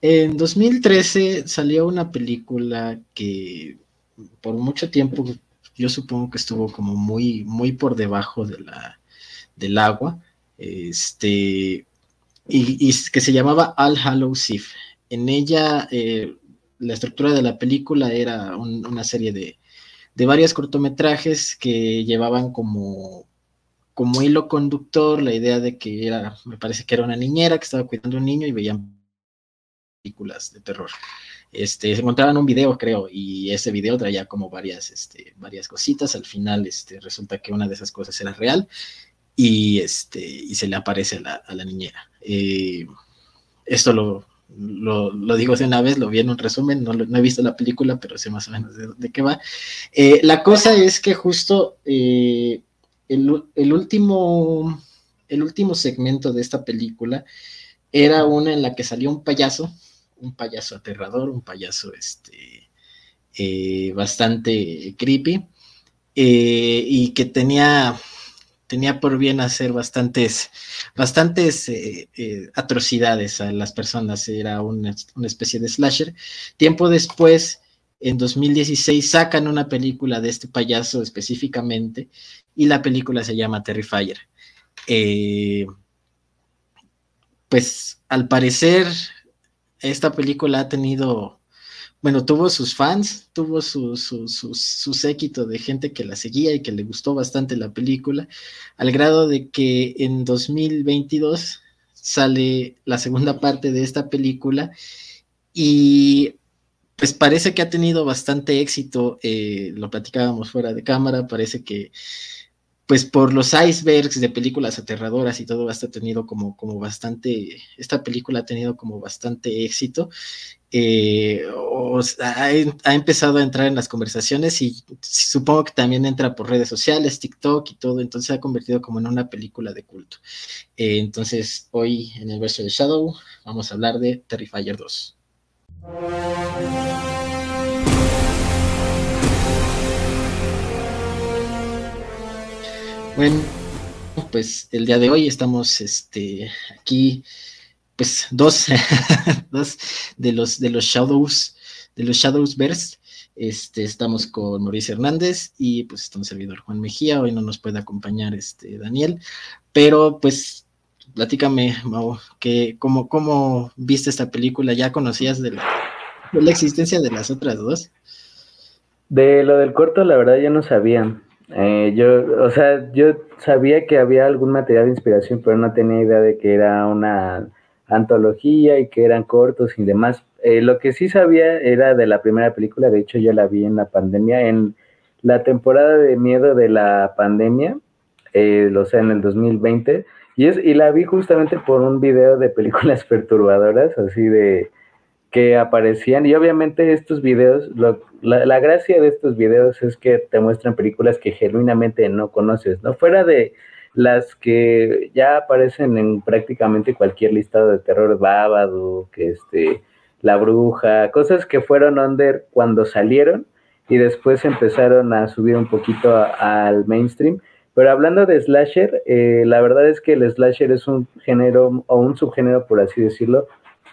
En 2013 salió una película que por mucho tiempo yo supongo que estuvo como muy, muy por debajo de la, del agua, este, y, que se llamaba All Hallows Eve. En ella, eh, la estructura de la película era una serie de, de varios cortometrajes que llevaban como, como hilo conductor la idea de que era, me parece que era una niñera que estaba cuidando a un niño y veían películas de terror. Este, se encontraban un video, creo, y ese video traía como varias, este, varias cositas. Al final, este, resulta que una de esas cosas era real y, este, y se le aparece a la, niñera. Eh, esto lo, lo, digo de una vez, lo vi en un resumen, no, he visto la película, pero sé más o menos de, qué va. Eh, la cosa es que justo eh, el, el, último, el último segmento de esta película era una en la que salió un payaso un payaso aterrador, un payaso este, eh, bastante creepy eh, y que tenía, tenía por bien hacer bastantes, bastantes eh, atrocidades a las personas, era una, especie de slasher. Tiempo después, en 2016, sacan una película de este payaso específicamente y la película se llama Terrifier. pues al parecer esta película ha tenido, bueno, tuvo sus fans, tuvo su, su, séquito de gente que la seguía y que le gustó bastante la película, al grado de que en 2022 sale la segunda parte de esta película y pues parece que ha tenido bastante éxito, eh, lo platicábamos fuera de cámara, parece que pues por los icebergs de películas aterradoras y todo hasta ha tenido como, como bastante, esta película ha tenido como bastante éxito, eh, ha, empezado a entrar en las conversaciones y supongo que también entra por redes sociales, TikTok y todo, entonces se ha convertido como en una película de culto. Eh, entonces hoy en el verso de Shadow vamos a hablar de Terrifier 2. Bueno, pues el día de hoy estamos este, aquí, pues dos, dos de los de los Shadows, de los Shadows Verse. Este, estamos con Mauricio Hernández y pues está un servidor Juan Mejía. Hoy no nos puede acompañar este Daniel, pero pues platícame, Mau, que cómo, cómo viste esta película, ¿ya conocías de la, de la existencia de las otras dos? De lo del corto, la verdad, yo no sabía. Eh, yo, o sea, yo sabía que había algún material de inspiración, pero no tenía idea de que era una antología y que eran cortos y demás. Eh, lo que sí sabía era de la primera película, de hecho yo la vi en la pandemia, en la temporada de miedo de la pandemia, eh, o sea, en el 2020, y, es, y la vi justamente por un video de películas perturbadoras, así de que aparecían, y obviamente estos videos, la, gracia de estos videos es que te muestran películas que genuinamente no conoces, ¿no? Fuera de las que ya aparecen en prácticamente cualquier listado de terror, Babadook, este, La Bruja, cosas que fueron under cuando salieron y después empezaron a subir un poquito al mainstream. Pero hablando de slasher, eh, la verdad es que el slasher es un género o un subgénero, por así decirlo,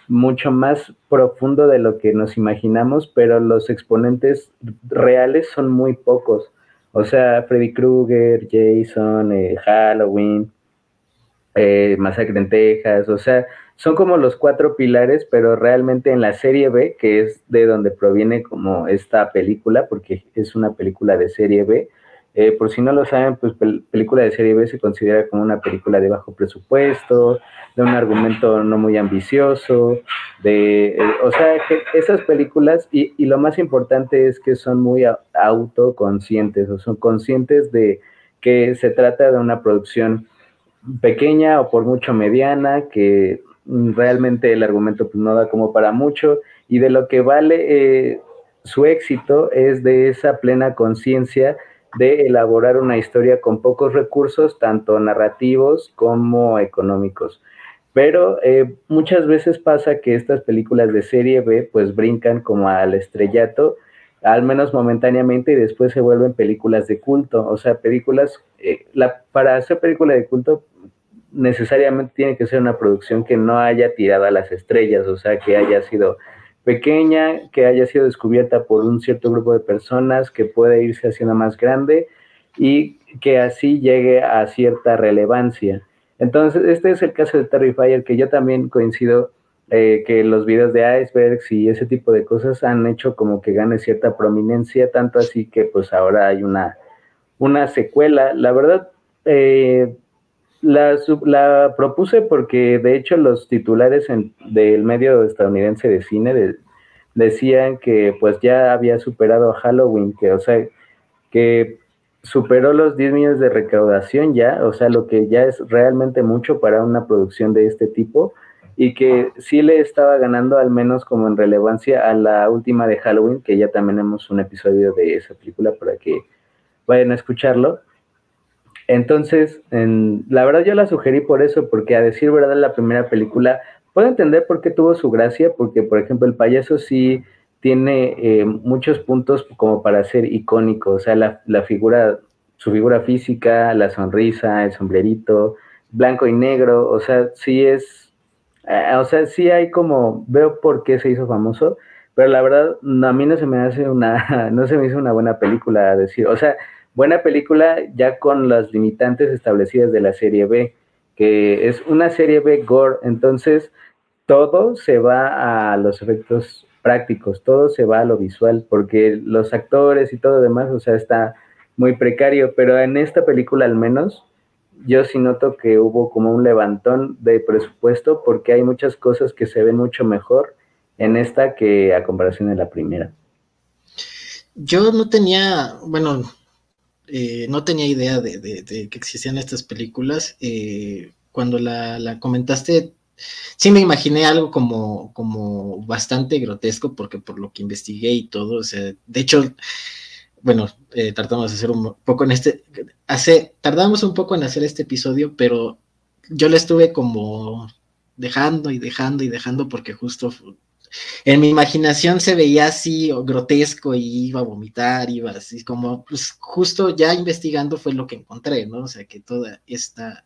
mucho más profundo de lo que nos imaginamos, pero los exponentes reales son muy pocos. O sea, Freddy Krueger, Jason, eh, Halloween, eh, Masacre en Texas, o sea, son como los cuatro pilares, pero realmente en la serie B, que es de donde proviene como esta película, porque es una película de serie B, eh, por si no lo saben, pues película de serie B se considera como una película de bajo presupuesto, de un argumento no muy ambicioso, de, eh, o sea, que esas películas, y, y, lo más importante es que son muy autoconscientes, o son conscientes de que se trata de una producción pequeña o por mucho mediana, que realmente el argumento pues, no da como para mucho, y de lo que vale eh, su éxito es de esa plena conciencia de elaborar una historia con pocos recursos, tanto narrativos como económicos. Pero eh, muchas veces pasa que estas películas de serie B pues brincan como al estrellato, al menos momentáneamente, y después se vuelven películas de culto. O sea, películas, eh, la, para hacer película de culto necesariamente tiene que ser una producción que no haya tirado a las estrellas, o sea, que haya sido pequeña, que haya sido descubierta por un cierto grupo de personas, que puede irse haciendo más grande y que así llegue a cierta relevancia. Entonces, este es el caso de Terrifier, que yo también coincido eh, que los videos de icebergs y ese tipo de cosas han hecho como que gane cierta prominencia, tanto así que pues ahora hay una, una secuela. La verdad, eh, la, la, propuse porque de hecho los titulares del medio estadounidense de cine decían que pues ya había superado Halloween, que o sea, que superó los 10 millones de recaudación ya, o sea, lo que ya es realmente mucho para una producción de este tipo y que sí le estaba ganando al menos como en relevancia a la última de Halloween, que ya también tenemos un episodio de esa película para que vayan a escucharlo. Entonces, en, la verdad yo la sugerí por eso, porque a decir verdad la primera película, puedo entender por qué tuvo su gracia, porque por ejemplo el payaso sí tiene eh, muchos puntos como para ser icónico, o sea, la, figura, su figura física, la sonrisa, el sombrerito, blanco y negro, o sea, sí es, eh, o sea, sí hay como, veo por qué se hizo famoso, pero la verdad, a mí no se me hace una, no se me hizo una buena película a decir, o sea, buena película ya con las limitantes establecidas de la serie B, que es una serie B gore, entonces todo se va a los efectos prácticos, todo se va a lo visual, porque los actores y todo demás, o sea, está muy precario, pero en esta película al menos, yo sí noto que hubo como un levantón de presupuesto, porque hay muchas cosas que se ven mucho mejor en esta que a comparación de la primera. Yo no tenía, bueno, eh, no tenía idea de, que existían estas películas. Eh, cuando la, la, comentaste, sí me imaginé algo como, como bastante grotesco, porque por lo que investigué y todo, o sea, de hecho, bueno, eh, tratamos de hacer un poco en este, hace, tardamos un poco en hacer este episodio, pero yo lo estuve como dejando y dejando y dejando porque justo en mi imaginación se veía así grotesco y iba a vomitar, iba así como, pues justo ya investigando fue lo que encontré, ¿no? O sea, que toda esta,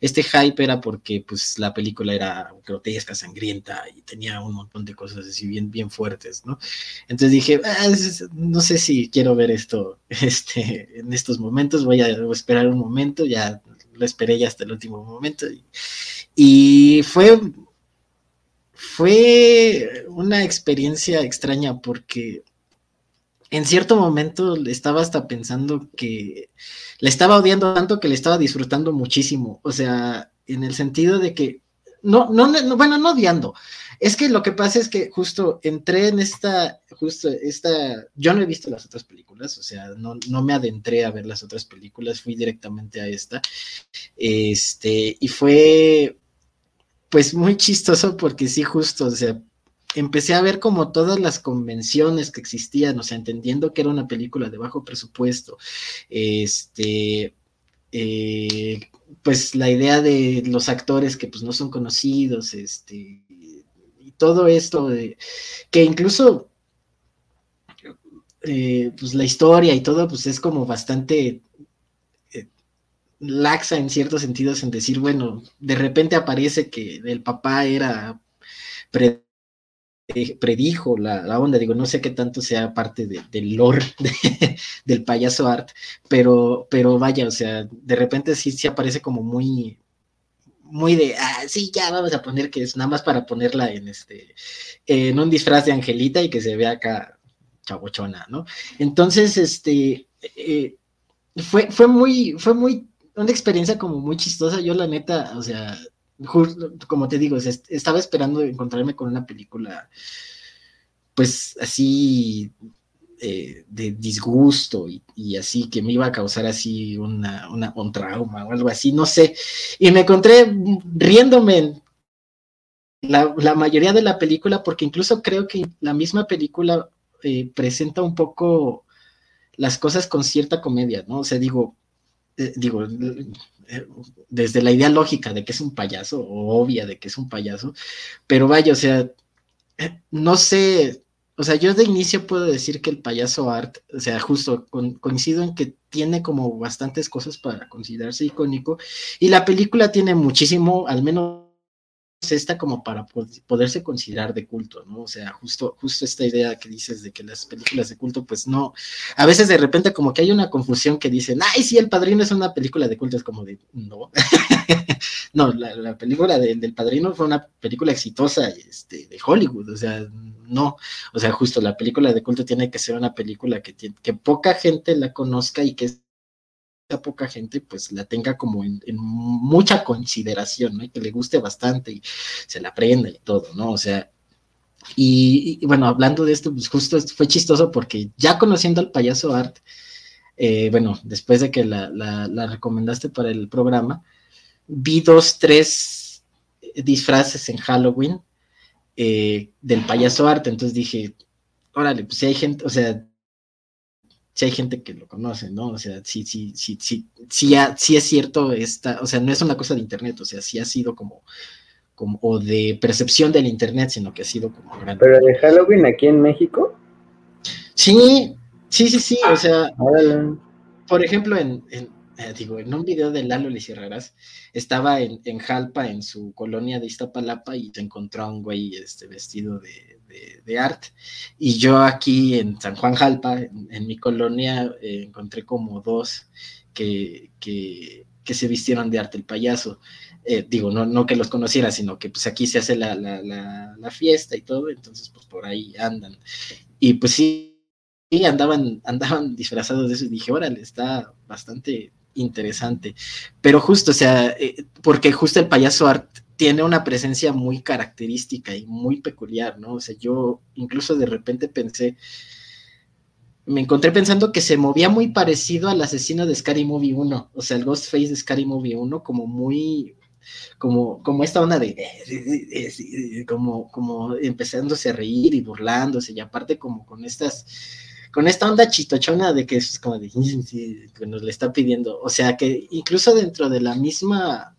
este hype era porque pues la película era grotesca, sangrienta y tenía un montón de cosas así bien, bien fuertes, ¿no? Entonces dije, ah, no sé si quiero ver esto este, en estos momentos, voy a esperar un momento, ya lo esperé ya hasta el último momento y, y fue fue una experiencia extraña porque en cierto momento estaba hasta pensando que le estaba odiando tanto que le estaba disfrutando muchísimo. O sea, en el sentido de que, no, no, bueno, no odiando. Es que lo que pasa es que justo entré en esta, justo esta, yo no he visto las otras películas, o sea, no, no me adentré a ver las otras películas, fui directamente a esta. Este, y fue pues muy chistoso porque sí, justo, o sea, empecé a ver como todas las convenciones que existían, o sea, entendiendo que era una película de bajo presupuesto, este, eh, pues la idea de los actores que pues no son conocidos, este, y todo esto que incluso, eh, pues la historia y todo, pues es como bastante laxa en ciertos sentidos en decir, bueno, de repente aparece que el papá era predijo la, onda, digo, no sé qué tanto sea parte del lore del payaso art, pero, pero vaya, o sea, de repente sí, sí aparece como muy, muy de, ah, sí, ya vamos a poner que es nada más para ponerla en este, en un disfraz de Angelita y que se vea acá chabochona, ¿no? Entonces, este, eh, fue, fue muy, fue muy una experiencia como muy chistosa. Yo la neta, o sea, como te digo, estaba esperando encontrarme con una película, pues así eh, de disgusto y, así, que me iba a causar así una, un trauma o algo así, no sé. Y me encontré riéndome la, la, mayoría de la película, porque incluso creo que la misma película eh, presenta un poco las cosas con cierta comedia, ¿no? O sea, digo, eh, digo, eh, desde la idea lógica de que es un payaso, o obvia de que es un payaso, pero vaya, o sea, no sé, o sea, yo de inicio puedo decir que el payaso Art, o sea, justo coincido en que tiene como bastantes cosas para considerarse icónico y la película tiene muchísimo, al menos esta como para poderse considerar de culto, ¿no? O sea, justo, justo esta idea que dices de que las películas de culto, pues no, a veces de repente como que hay una confusión que dicen, ay, sí, El Padrino es una película de culto, es como de, no, no, la, película del Padrino fue una película exitosa este, de Hollywood, o sea, no, o sea, justo la película de culto tiene que ser una película que, que poca gente la conozca y que es poca gente pues la tenga como en, mucha consideración, ¿no? Y que le guste bastante y se la aprenda y todo, ¿no? O sea, y, bueno, hablando de esto, pues justo fue chistoso porque ya conociendo al payaso Art, eh, bueno, después de que la, recomendaste para el programa, vi dos, tres disfraces en Halloween eh, del payaso Art, entonces dije, órale, pues si hay gente, o sea, si hay gente que lo conoce, ¿no? O sea, sí, sí, sí, sí, sí, sí es cierto esta, o sea, no es una cosa de internet, o sea, sí ha sido como, como, o de percepción del internet, sino que ha sido como grande. Pero de Halloween aquí en México. Sí, sí, sí, sí, o sea, por ejemplo, en, en eh, digo, en un video de Lalo Licierraras, estaba en, en, Jalpa, en su colonia de Iztapalapa, y se encontró a un güey este, vestido de, de, art. Y yo aquí en San Juan Jalpa, en, mi colonia, eh, encontré como dos que, que, se vistieron de arte el payaso. Eh, digo, no, no que los conociera, sino que pues aquí se hace la, la, la, fiesta y todo, entonces pues por ahí andan. Y pues sí, andaban, andaban disfrazados de eso y dije, órale, está bastante interesante. Pero justo, o sea, eh, porque justo el payaso art tiene una presencia muy característica y muy peculiar, ¿no? O sea, yo incluso de repente pensé, me encontré pensando que se movía muy parecido al asesino de Scary Movie 1, o sea, el Ghostface de Scary Movie 1, como muy, como, como esta onda de, como, como empezándose a reír y burlándose, y aparte como con estas, con esta onda chistochona de que es como de, que nos le está pidiendo, o sea, que incluso dentro de la misma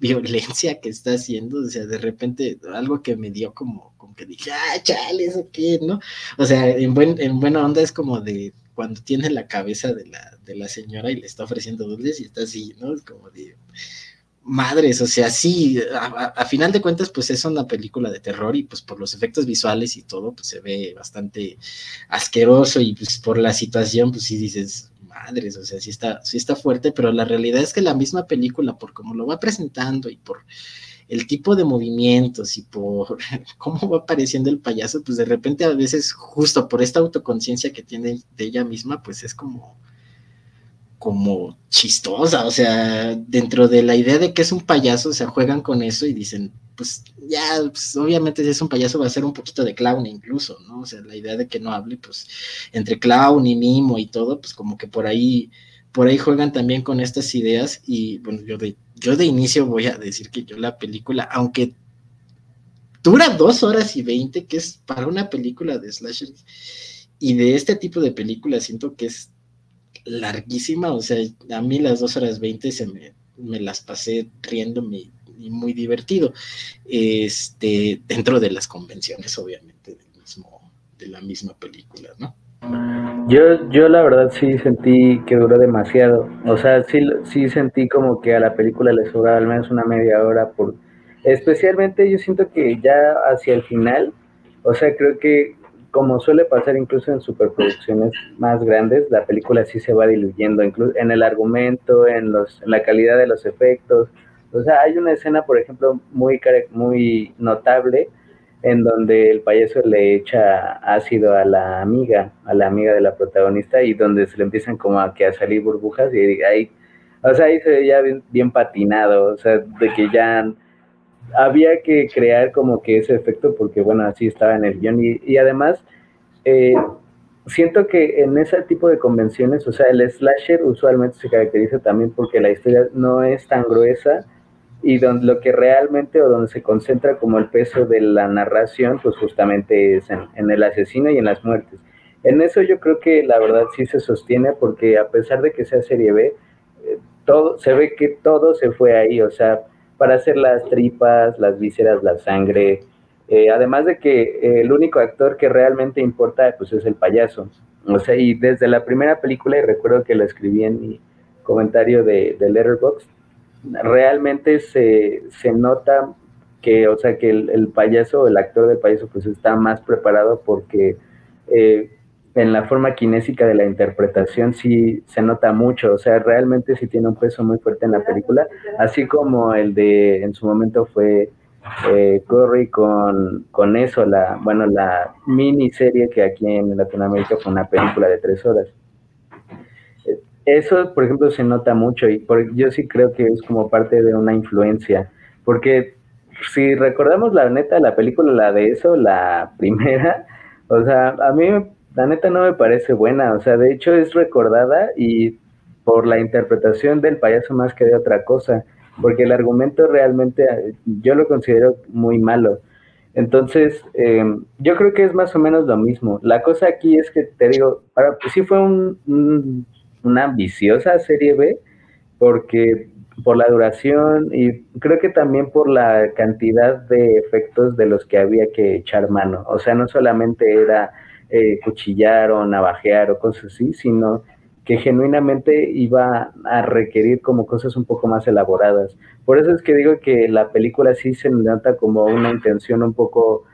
violencia que está haciendo, o sea, de repente algo que me dio como, como que dije, ah, chale, eso qué, ¿no? O sea, en, buen, en buena onda es como de cuando tiene la cabeza de la, de la señora y le está ofreciendo dulces y está así, ¿no? Es como de madres, o sea, sí, a, final de cuentas, pues es una película de terror y pues por los efectos visuales y todo, pues se ve bastante asqueroso y pues por la situación, pues sí dices, madres, o sea, sí está, sí está fuerte, pero la realidad es que la misma película, por cómo lo va presentando y por el tipo de movimientos y por cómo va apareciendo el payaso, pues de repente a veces, justo por esta autoconciencia que tiene de ella misma, pues es como como chistosa, o sea, dentro de la idea de que es un payaso, o sea, juegan con eso y dicen, pues ya, pues, obviamente si es un payaso va a ser un poquito de clown incluso, ¿no? O sea, la idea de que no hable, pues, entre clown y mimo y todo, pues como que por ahí, por ahí juegan también con estas ideas y, bueno, yo de, yo de inicio voy a decir que yo la película, aunque dura dos horas y veinte, que es para una película de slasher y de este tipo de películas, siento que es larguísima, o sea, a mí las dos horas veinte se me, me las pasé riéndome y muy divertido, este, dentro de las convenciones, obviamente, del mismo, de la misma película, ¿no? Yo, yo la verdad sí sentí que duró demasiado, o sea, sí, sí sentí como que a la película le sobraba al menos una media hora, por, especialmente yo siento que ya hacia el final, o sea, creo que como suele pasar incluso en superproducciones más grandes, la película sí se va diluyendo, incluso en el argumento, en, los, en la calidad de los efectos. O sea, hay una escena, por ejemplo, muy, muy notable en donde el payaso le echa ácido a la amiga, a la amiga de la protagonista, y donde se le empiezan como a, que a salir burbujas, y ahí, o sea, ahí se ve ya bien, bien patinado, o sea, de que ya había que crear como que ese efecto porque, bueno, así estaba en el guion. Y, además, eh, siento que en ese tipo de convenciones, o sea, el slasher usualmente se caracteriza también porque la historia no es tan gruesa y donde lo que realmente o donde se concentra como el peso de la narración, pues justamente es en, el asesino y en las muertes. En eso yo creo que la verdad sí se sostiene porque a pesar de que sea serie B, eh, todo, se ve que todo se fue ahí, o sea, para hacer las tripas, las vísceras, la sangre, Eh, además de que el único actor que realmente importa pues es el payaso. O sea, y desde la primera película, y recuerdo que lo escribí en mi comentario de, de Letterboxd, realmente se, se, nota que, o sea, que el, el, payaso, el actor del payaso, pues está más preparado porque eh, en la forma kinésica de la interpretación sí se nota mucho, o sea, realmente sí tiene un peso muy fuerte en la película, así como el de, en su momento fue eh, con, con eso, la, bueno, la miniserie que aquí en Latinoamérica fue una película de tres horas. Eso, por ejemplo, se nota mucho y por, yo sí creo que es como parte de una influencia, porque si recordamos la neta, la película, la de eso, la primera, o sea, a mí la neta no me parece buena, o sea, de hecho es recordada y por la interpretación del payaso más que de otra cosa, porque el argumento realmente yo lo considero muy malo. Entonces, eh, yo creo que es más o menos lo mismo. La cosa aquí es que te digo, pues sí fue un, una ambiciosa serie B, porque por la duración y creo que también por la cantidad de efectos de los que había que echar mano. O sea, no solamente era eh, cuchillar o navajear o cosas así, sino que genuinamente iba a requerir como cosas un poco más elaboradas. Por eso es que digo que la película sí se nota como una intención un poco,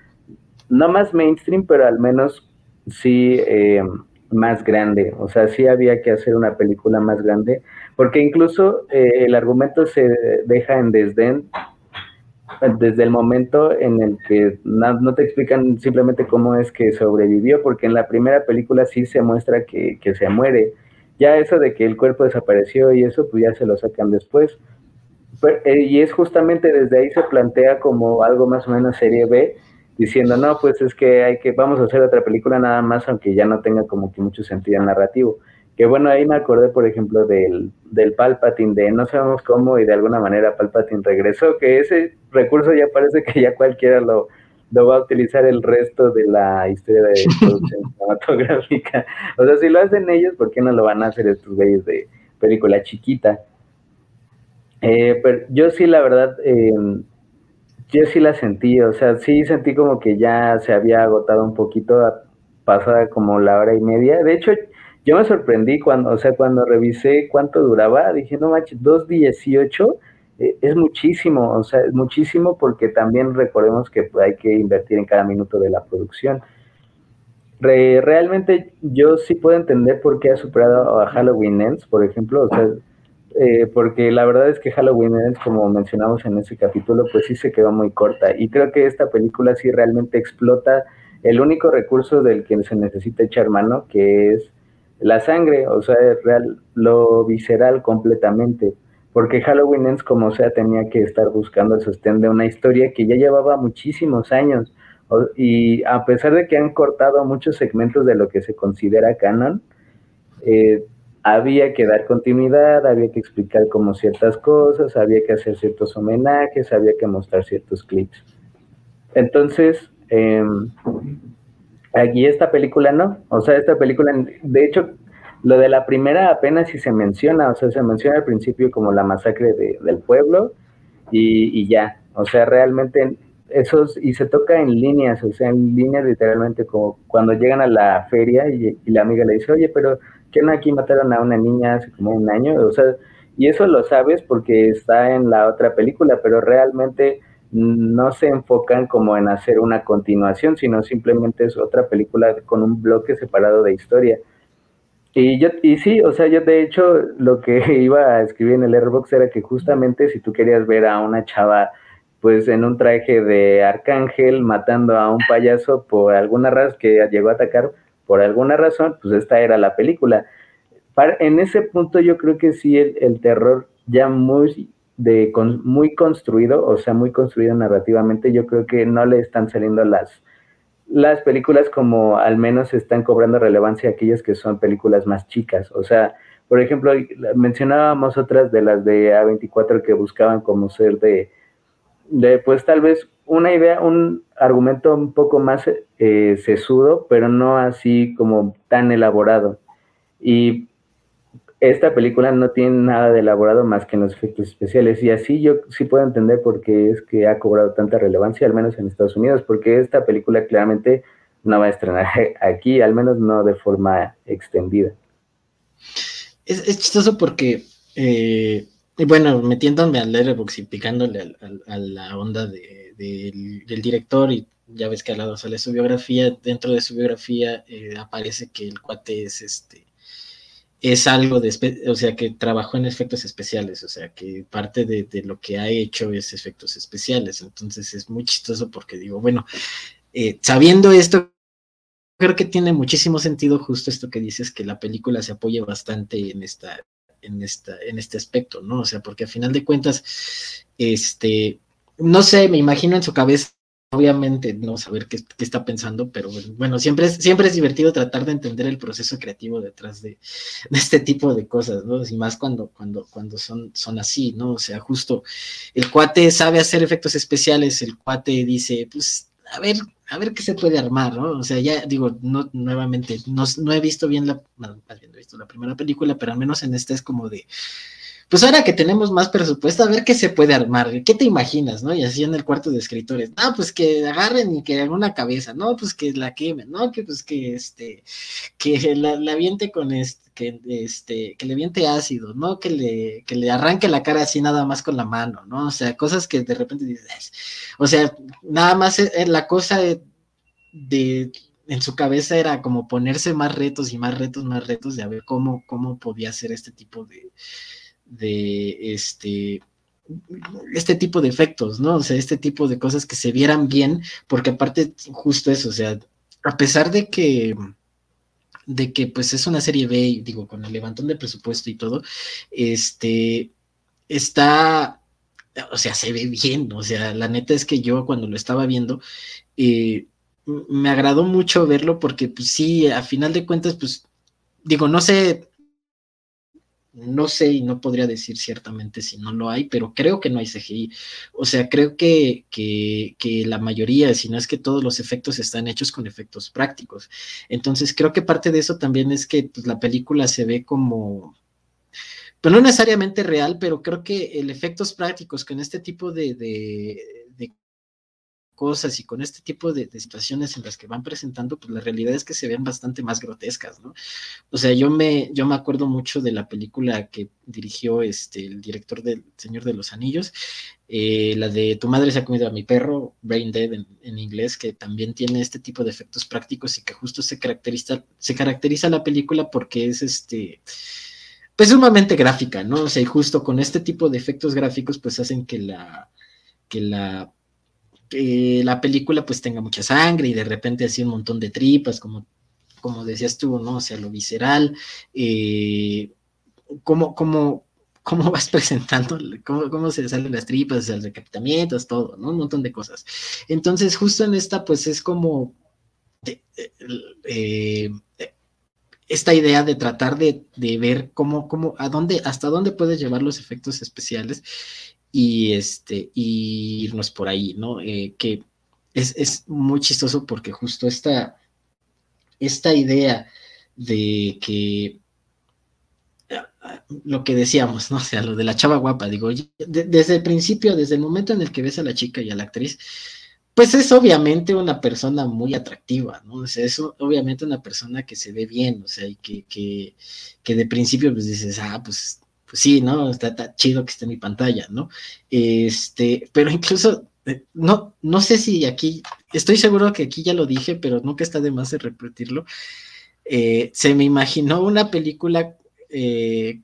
no más mainstream, pero al menos sí eh, más grande. O sea, sí había que hacer una película más grande, porque incluso eh, el argumento se deja en desdén desde el momento en el que no, te explican simplemente cómo es que sobrevivió, porque en la primera película sí se muestra que, que, se muere. Ya eso de que el cuerpo desapareció y eso, pues ya se lo sacan después. Eh, y es justamente desde ahí se plantea como algo más o menos serie B, diciendo, no, pues es que hay que, vamos a hacer otra película nada más, aunque ya no tenga como que mucho sentido narrativo. Que bueno, ahí me acordé, por ejemplo, del, del Palpatine, de no sabemos cómo y de alguna manera Palpatine regresó, que ese recurso ya parece que ya cualquiera lo, lo va a utilizar el resto de la historia de producción cinematográfica. O sea, si lo hacen ellos, ¿por qué no lo van a hacer estos güeyes de película chiquita? Eh, pero yo sí, la verdad, eh, yo sí la sentí, o sea, sí sentí como que ya se había agotado un poquito, pasada como la hora y media. De hecho, yo me sorprendí cuando, o sea, cuando revisé cuánto duraba, dije, no manches, 2.18 eh, es muchísimo, o sea, es muchísimo porque también recordemos que hay que invertir en cada minuto de la producción. realmente yo sí puedo entender por qué ha superado a Halloween Ends, por ejemplo, o sea, eh, porque la verdad es que Halloween Ends, como mencionamos en ese capítulo, pues sí se quedó muy corta. Y creo que esta película sí realmente explota el único recurso del que se necesita echar mano, que es la sangre, o sea, real, lo visceral completamente. Porque Halloween Ends, como sea, tenía que estar buscando el sostén de una historia que ya llevaba muchísimos años. Y a pesar de que han cortado muchos segmentos de lo que se considera canon, eh, había que dar continuidad, había que explicar como ciertas cosas, había que hacer ciertos homenajes, había que mostrar ciertos clips. Entonces, eh, aquí esta película no, o sea, esta película, de hecho, lo de la primera apenas si se menciona, o sea, se menciona al principio como la masacre del pueblo y, ya, o sea, realmente esos, y se toca en líneas, o sea, en líneas literalmente como cuando llegan a la feria y, y la amiga le dice, oye, pero que no aquí mataron a una niña hace como un año, o sea, y eso lo sabes porque está en la otra película, pero realmente no se enfocan como en hacer una continuación, sino simplemente es otra película con un bloque separado de historia. Y yo, y sí, o sea, yo de hecho lo que iba a escribir en el Airbox era que justamente si tú querías ver a una chava pues en un traje de arcángel matando a un payaso por alguna razón que llegó a atacar, por alguna razón, pues esta era la película. en ese punto yo creo que sí el, terror ya muy, de, muy construido, o sea, muy construido narrativamente, yo creo que no le están saliendo las, las películas como al menos están cobrando relevancia aquellas que son películas más chicas. O sea, por ejemplo, mencionábamos otras de las de A24 que buscaban como ser de, de pues tal vez una idea, un argumento un poco más eh, sesudo, pero no así como tan elaborado. Y esta película no tiene nada de elaborado más que los efectos especiales y así yo sí puedo entender por qué es que ha cobrado tanta relevancia, al menos en Estados Unidos, porque esta película claramente no va a estrenar aquí, al menos no de forma extendida. Es, chistoso porque, eh, bueno, metiéndome al Letterboxd y picándole a, la onda del, director y ya ves que al lado sale su biografía, dentro de su biografía eh, aparece que el cuate es este es algo de, o sea, que trabajó en efectos especiales, o sea, que parte de, lo que ha hecho es efectos especiales, entonces es muy chistoso porque digo, bueno, eh, sabiendo esto, creo que tiene muchísimo sentido justo esto que dices, que la película se apoye bastante en esta, en esta, en este aspecto, ¿no? O sea, porque a final de cuentas, este, no sé, me imagino en su cabeza obviamente no saber qué, está pensando, pero bueno, siempre es, siempre es divertido tratar de entender el proceso creativo detrás de, este tipo de cosas, ¿no? Y más cuando, cuando, cuando son, son así, ¿no? O sea, justo el cuate sabe hacer efectos especiales, el cuate dice, pues, a ver, a ver qué se puede armar, ¿no? O sea, ya digo, no, nuevamente, no, no he visto bien la, más bien he visto la primera película, pero al menos en esta es como de, pues ahora que tenemos más presupuesto, a ver qué se puede armar, qué te imaginas, ¿no? Y así en el cuarto de escritores, no, pues que agarren y que hagan una cabeza, no, pues que la quemen, no, que pues que este, que la, la viente con este, que este, que le viente ácido, ¿no? Que le, que le arranque la cara así nada más con la mano, ¿no? O sea, cosas que de repente dices, o sea, nada más la cosa de, en su cabeza era como ponerse más retos y más retos, más retos de a ver cómo, cómo podía hacer este tipo de, de este este tipo de efectos, ¿no? O sea, este tipo de cosas que se vieran bien, porque aparte justo eso, o sea, a pesar de que de que pues es una serie B, digo, con el levantón de presupuesto y todo, este está, o sea, se ve bien, o sea, la neta es que yo cuando lo estaba viendo, eh, me agradó mucho verlo porque pues sí, a final de cuentas, pues digo, no sé no sé y no podría decir ciertamente si no lo hay, pero creo que no hay CGI. O sea, creo que, que, la mayoría, si no es que todos los efectos están hechos con efectos prácticos. Entonces, creo que parte de eso también es que pues, la película se ve como, pues no necesariamente real, pero creo que el efectos prácticos con este tipo de, cosas y con este tipo de, situaciones en las que van presentando, pues la realidad es que se ven bastante más grotescas, ¿no? O sea, yo me, yo me acuerdo mucho de la película que dirigió este, el director del Señor de los Anillos, eh, la de Tu madre se ha comido a mi perro, Brain Dead en, inglés, que también tiene este tipo de efectos prácticos y que justo se caracteriza, se caracteriza la película porque es este pues sumamente gráfica, ¿no? O sea, y justo con este tipo de efectos gráficos, pues hacen que la, que la que la película pues tenga mucha sangre y de repente así un montón de tripas, como, como decías tú, ¿no? O sea, lo visceral, eh, cómo, cómo, vas presentando, cómo, cómo se salen las tripas, los decapitamientos, todo, ¿no? Un montón de cosas. Entonces, justo en esta, pues es como eh, esta idea de tratar de, de ver cómo, cómo, a dónde, hasta dónde puedes llevar los efectos especiales y, este, irnos por ahí, ¿no? Eh, que es, muy chistoso porque justo esta, esta idea de que lo que decíamos, ¿no? O sea, lo de la chava guapa, digo, desde el principio, desde el momento en el que ves a la chica y a la actriz, pues es obviamente una persona muy atractiva, ¿no? O sea, es obviamente una persona que se ve bien, o sea, y que, que, que de principio pues dices, ah, pues sí, ¿no? Está, chido que esté en mi pantalla, ¿no? Este, pero incluso, eh, no, no sé si aquí, estoy seguro que aquí ya lo dije, pero nunca está de más de repetirlo. Eh, se me imaginó una película, eh,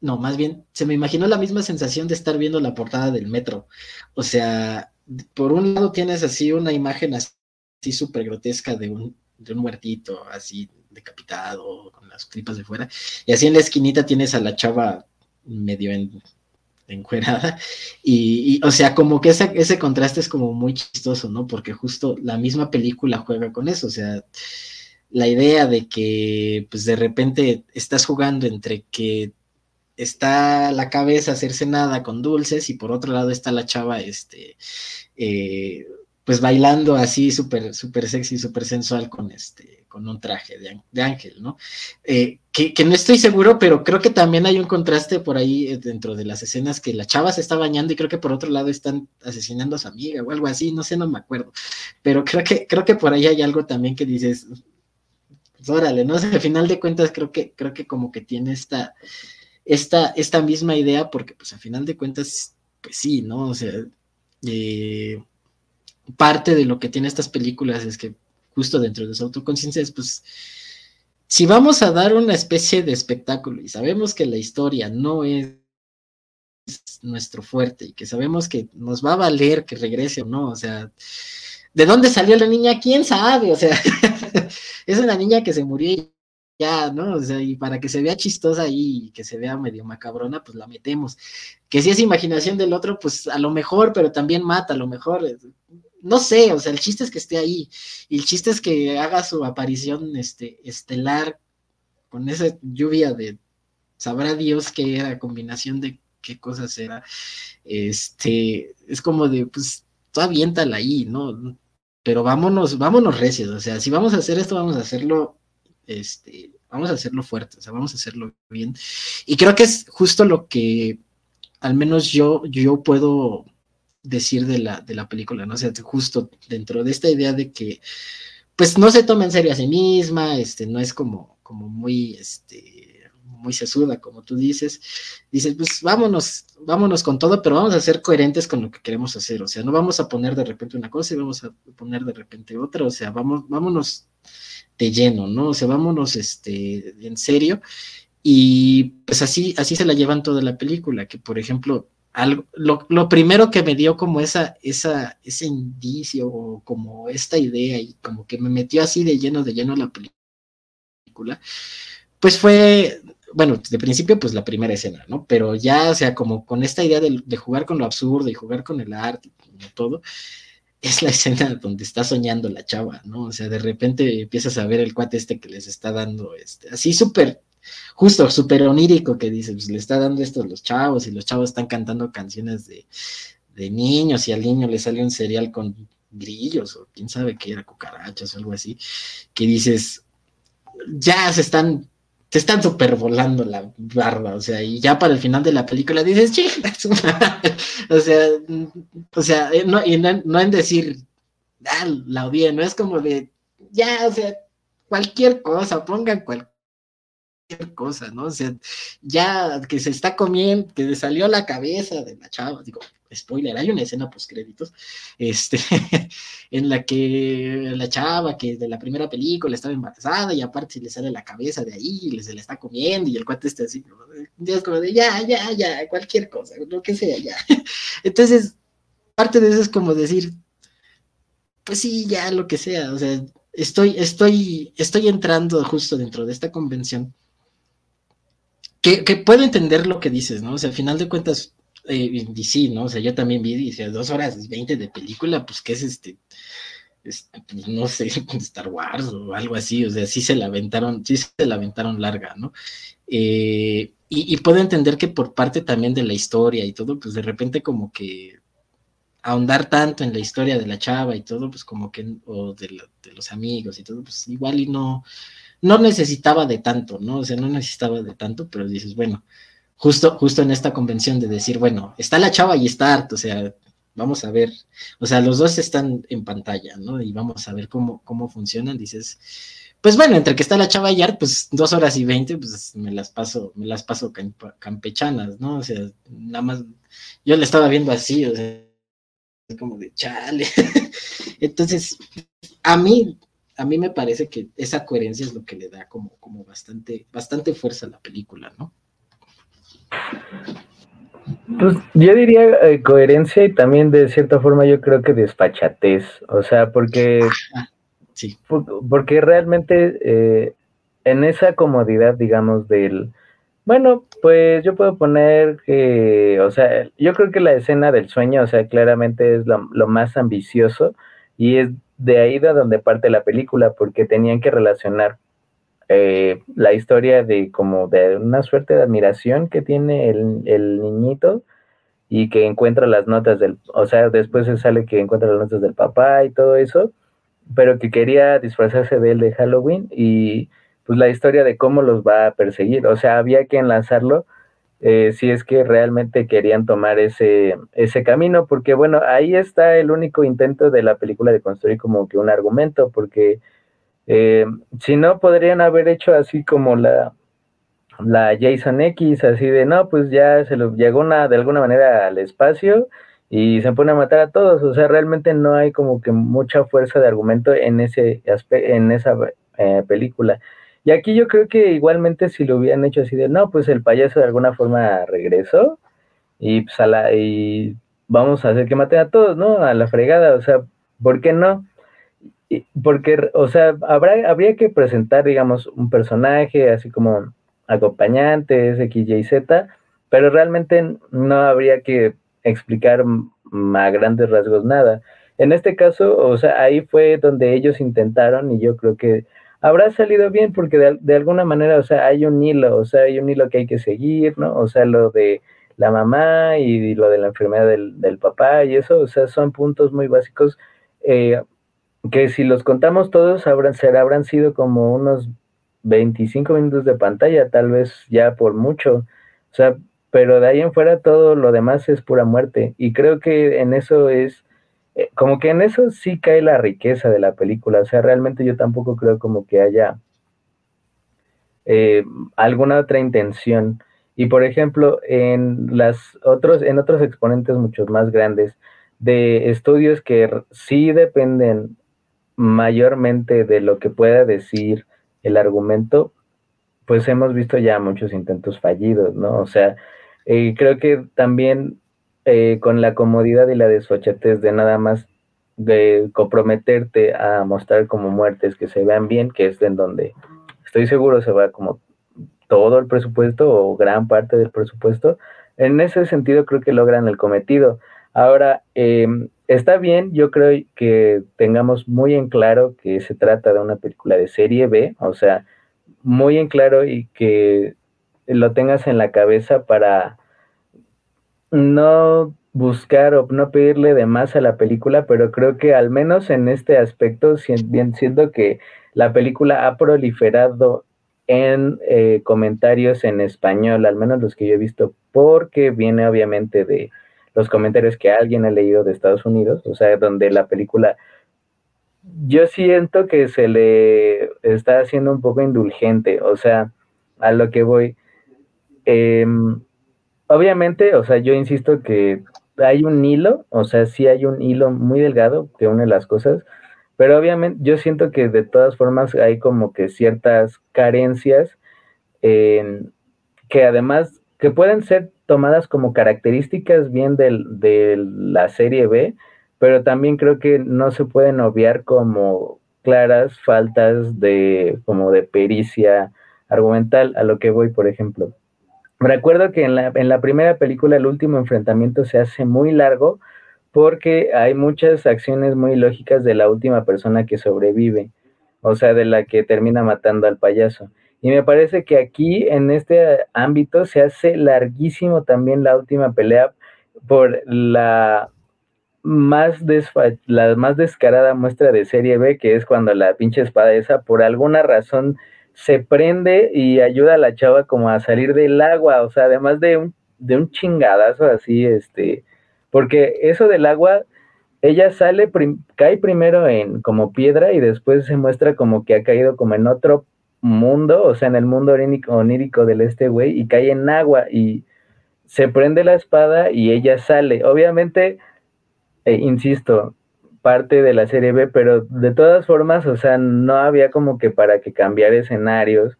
no, más bien, se me imaginó la misma sensación de estar viendo la portada del metro. O sea, por un lado tienes así una imagen así súper grotesca de un, de un muertito, así decapitado, con las tripas de fuera, y así en la esquinita tienes a la chava medio en, encuerada, y, o sea, como que ese, ese contraste es como muy chistoso, ¿no? Porque justo la misma película juega con eso, o sea, la idea de que pues de repente estás jugando entre que está la cabeza nada con dulces y por otro lado está la chava este eh, pues bailando así súper, súper sexy, súper sensual con este, con un traje de, ángel, ¿no? Eh, que, no estoy seguro, pero creo que también hay un contraste por ahí eh, dentro de las escenas que la chava se está bañando y creo que por otro lado están asesinando a su amiga o algo así, no sé, no me acuerdo, pero creo que, creo que por ahí hay algo también que dices, pues órale, ¿no? al final de cuentas creo que, creo que como que tiene esta, esta, esta misma idea, porque pues al final de cuentas, pues sí, ¿no? O sea, eh, parte de lo que tiene estas películas es que justo dentro de su autoconciencia es pues si vamos a dar una especie de espectáculo y sabemos que la historia no es nuestro fuerte y que sabemos que nos va a valer que regrese o no, o sea, ¿de dónde salió la niña? ¿Quién sabe? O sea, es una niña que se murió ya, ¿no? O sea, y para que se vea chistosa y que se vea medio macabrona, pues la metemos. Que si es imaginación del otro, pues a lo mejor, pero también mata, a lo mejor no sé, o sea, el chiste es que esté ahí, y el chiste es que haga su aparición este, estelar con esa lluvia de, sabrá Dios qué era, combinación de qué cosas era, este, es como de, pues, tú aviéntala ahí, ¿no? Pero vámonos, vámonos recios, o sea, si vamos a hacer esto, vamos a hacerlo, este, vamos a hacerlo fuerte, o sea, vamos a hacerlo bien. Y creo que es justo lo que al menos yo, yo puedo decir de la, de la película, ¿no? O sea, justo dentro de esta idea de que, pues no se toma en serio a sí misma, este, no es como, como muy, este, muy sesuda, como tú dices, dices, pues vámonos, vámonos con todo, pero vamos a ser coherentes con lo que queremos hacer, o sea, no vamos a poner de repente una cosa y vamos a poner de repente otra, o sea, vamos, vámonos de lleno, ¿no? O sea, vámonos, este, en serio, y pues así, así se la llevan toda la película, que por ejemplo, algo, lo, primero que me dio como esa, esa, ese indicio o como esta idea y como que me metió así de lleno, de lleno la película, pues fue, bueno, de principio pues la primera escena, ¿no? Pero ya, o sea, como con esta idea de, jugar con lo absurdo y jugar con el arte y todo, es la escena donde está soñando la chava, ¿no? O sea, de repente empiezas a ver el cuate este que les está dando, este, así súper justo súper onírico que dice, pues le está dando esto a los chavos y los chavos están cantando canciones de, niños y al niño le sale un cereal con grillos o quién sabe qué era, cucarachas o algo así, que dices, ya se están, se están supervolando la barba, o sea, y ya para el final de la película dices, o sea, o sea, eh, no, y no, en decir, ah, la odié, no es como de, ya, o sea, cualquier cosa, pongan cualquier cosa, ¿no? O sea, ya que se está comiendo, que le salió la cabeza de la chava, digo, spoiler, hay una escena post créditos, este, en la que la chava que de la primera película estaba embarazada y aparte le sale la cabeza de ahí y se le está comiendo y el cuate está así, es como de ya, ya, ya, cualquier cosa, lo que sea, ya. Entonces, parte de eso es como decir, pues sí, ya, lo que sea, o sea, estoy, estoy, estoy entrando justo dentro de esta convención que, puedo entender lo que dices, ¿no? O sea, al final de cuentas, eh, sí, ¿no? O sea, yo también vi, dice, dos horas veinte de película, pues, ¿qué es este? pues, no sé, Star Wars o algo así, o sea, sí se la aventaron, sí se la aventaron larga, ¿no? Eh, y, puedo entender que por parte también de la historia y todo, pues de repente como que ahondar tanto en la historia de la chava y todo, pues como que, o de, de los amigos y todo, pues igual y no, no necesitaba de tanto, ¿no? O sea, no necesitaba de tanto, pero dices, bueno, justo, justo en esta convención de decir, bueno, está la chava y está Art, o sea, vamos a ver, o sea, los dos están en pantalla, ¿no? Y vamos a ver cómo, cómo funcionan, dices, pues bueno, entre que está la chava y Art, pues dos horas y veinte, pues me las paso, me las paso campechanas, ¿no? O sea, nada más, yo le estaba viendo así, o sea, como de chale. Entonces, a mí a mí me parece que esa coherencia es lo que le da como, como bastante, bastante fuerza a la película, ¿no? Pues yo diría eh, coherencia y también de cierta forma yo creo que despachatez, o sea, porque, sí. porque realmente eh, en esa comodidad, digamos, del, bueno, pues yo puedo poner que, o sea, yo creo que la escena del sueño, o sea, claramente es lo, lo más ambicioso y es de ahí de donde parte la película, porque tenían que relacionar eh, la historia de como de una suerte de admiración que tiene el, niñito y que encuentra las notas del, o sea, después se sale que encuentra las notas del papá y todo eso, pero que quería disfrazarse de él de Halloween y pues la historia de cómo los va a perseguir, o sea, había que enlazarlo eh, si es que realmente querían tomar ese, ese camino, porque bueno, ahí está el único intento de la película de construir como que un argumento, porque eh, si no, podrían haber hecho así como la, la Jason X, así de, no, pues ya se lo llegó una, de alguna manera al espacio y se pone a matar a todos. O sea, realmente no hay como que mucha fuerza de argumento en, ese en esa eh, película. Y aquí yo creo que igualmente si lo hubieran hecho así de, no, pues el payaso de alguna forma regresó y pues a la, y vamos a hacer que maten a todos, ¿no? A la fregada, o sea, ¿por qué no? Porque, o sea, habrá, habría que presentar, digamos, un personaje así como acompañantes, X, Y, Z, pero realmente no habría que explicar a grandes rasgos nada. En este caso, o sea, ahí fue donde ellos intentaron y yo creo que habrá salido bien porque de, alguna manera, o sea, hay un hilo, o sea, hay un hilo que hay que seguir, ¿no? O sea, lo de la mamá y, lo de la enfermedad del, papá y eso, o sea, son puntos muy básicos eh, que si los contamos todos habrán, será, habrán sido como unos 25 minutos de pantalla, tal vez ya por mucho. O sea, pero de ahí en fuera todo lo demás es pura muerte. Y creo que en eso es, eh, como que en eso sí cae la riqueza de la película. O sea, realmente yo tampoco creo como que haya eh, alguna otra intención. Y por ejemplo, en las otros, en otros exponentes mucho más grandes de estudios que sí dependen mayormente de lo que pueda decir el argumento, pues hemos visto ya muchos intentos fallidos, ¿no? O sea, eh, creo que también eh, con la comodidad y la desfachatez de nada más de comprometerte a mostrar como muertes que se vean bien, que es en donde estoy seguro se va como todo el presupuesto o gran parte del presupuesto, en ese sentido creo que logran el cometido. Ahora, em, está bien, yo creo que tengamos muy en claro que se trata de una película de serie B, o sea, muy en claro y que lo tengas en la cabeza para no buscar o no pedirle de más a la película, pero creo que al menos en este aspecto, bien siendo que la película ha proliferado en eh, comentarios en español, al menos los que yo he visto, porque viene obviamente de los comentarios que alguien ha leído de Estados Unidos, o sea, donde la película, yo siento que se le está haciendo un poco indulgente, o sea, a lo que voy. Em, obviamente, o sea, yo insisto que hay un hilo, o sea, sí hay un hilo muy delgado que une las cosas, pero obviamente yo siento que de todas formas hay como que ciertas carencias que además que pueden ser tomadas como características bien de la serie B, pero también creo que no se pueden obviar como claras faltas de como de pericia argumental a lo que voy, por ejemplo. Recuerdo que en la, en la primera película el último enfrentamiento se hace muy largo porque hay muchas acciones muy lógicas de la última persona que sobrevive, o sea, de la que termina matando al payaso. Y me parece que aquí, en este ámbito, se hace larguísimo también la última pelea por la más, la más descarada muestra de serie B, que es cuando la pinche espada esa, por alguna razón, se prende y ayuda a la chava como a salir del agua, o sea, además de un, de un chingadazo así, este, porque eso del agua, ella sale, cae primero en como piedra y después se muestra como que ha caído como en otro mundo, o sea, en el mundo onírico, del este güey, y cae en agua y se prende la espada y ella sale. Obviamente, eh, insisto, parte de la serie B, pero de todas formas, o sea, no había como que para que cambiar escenarios.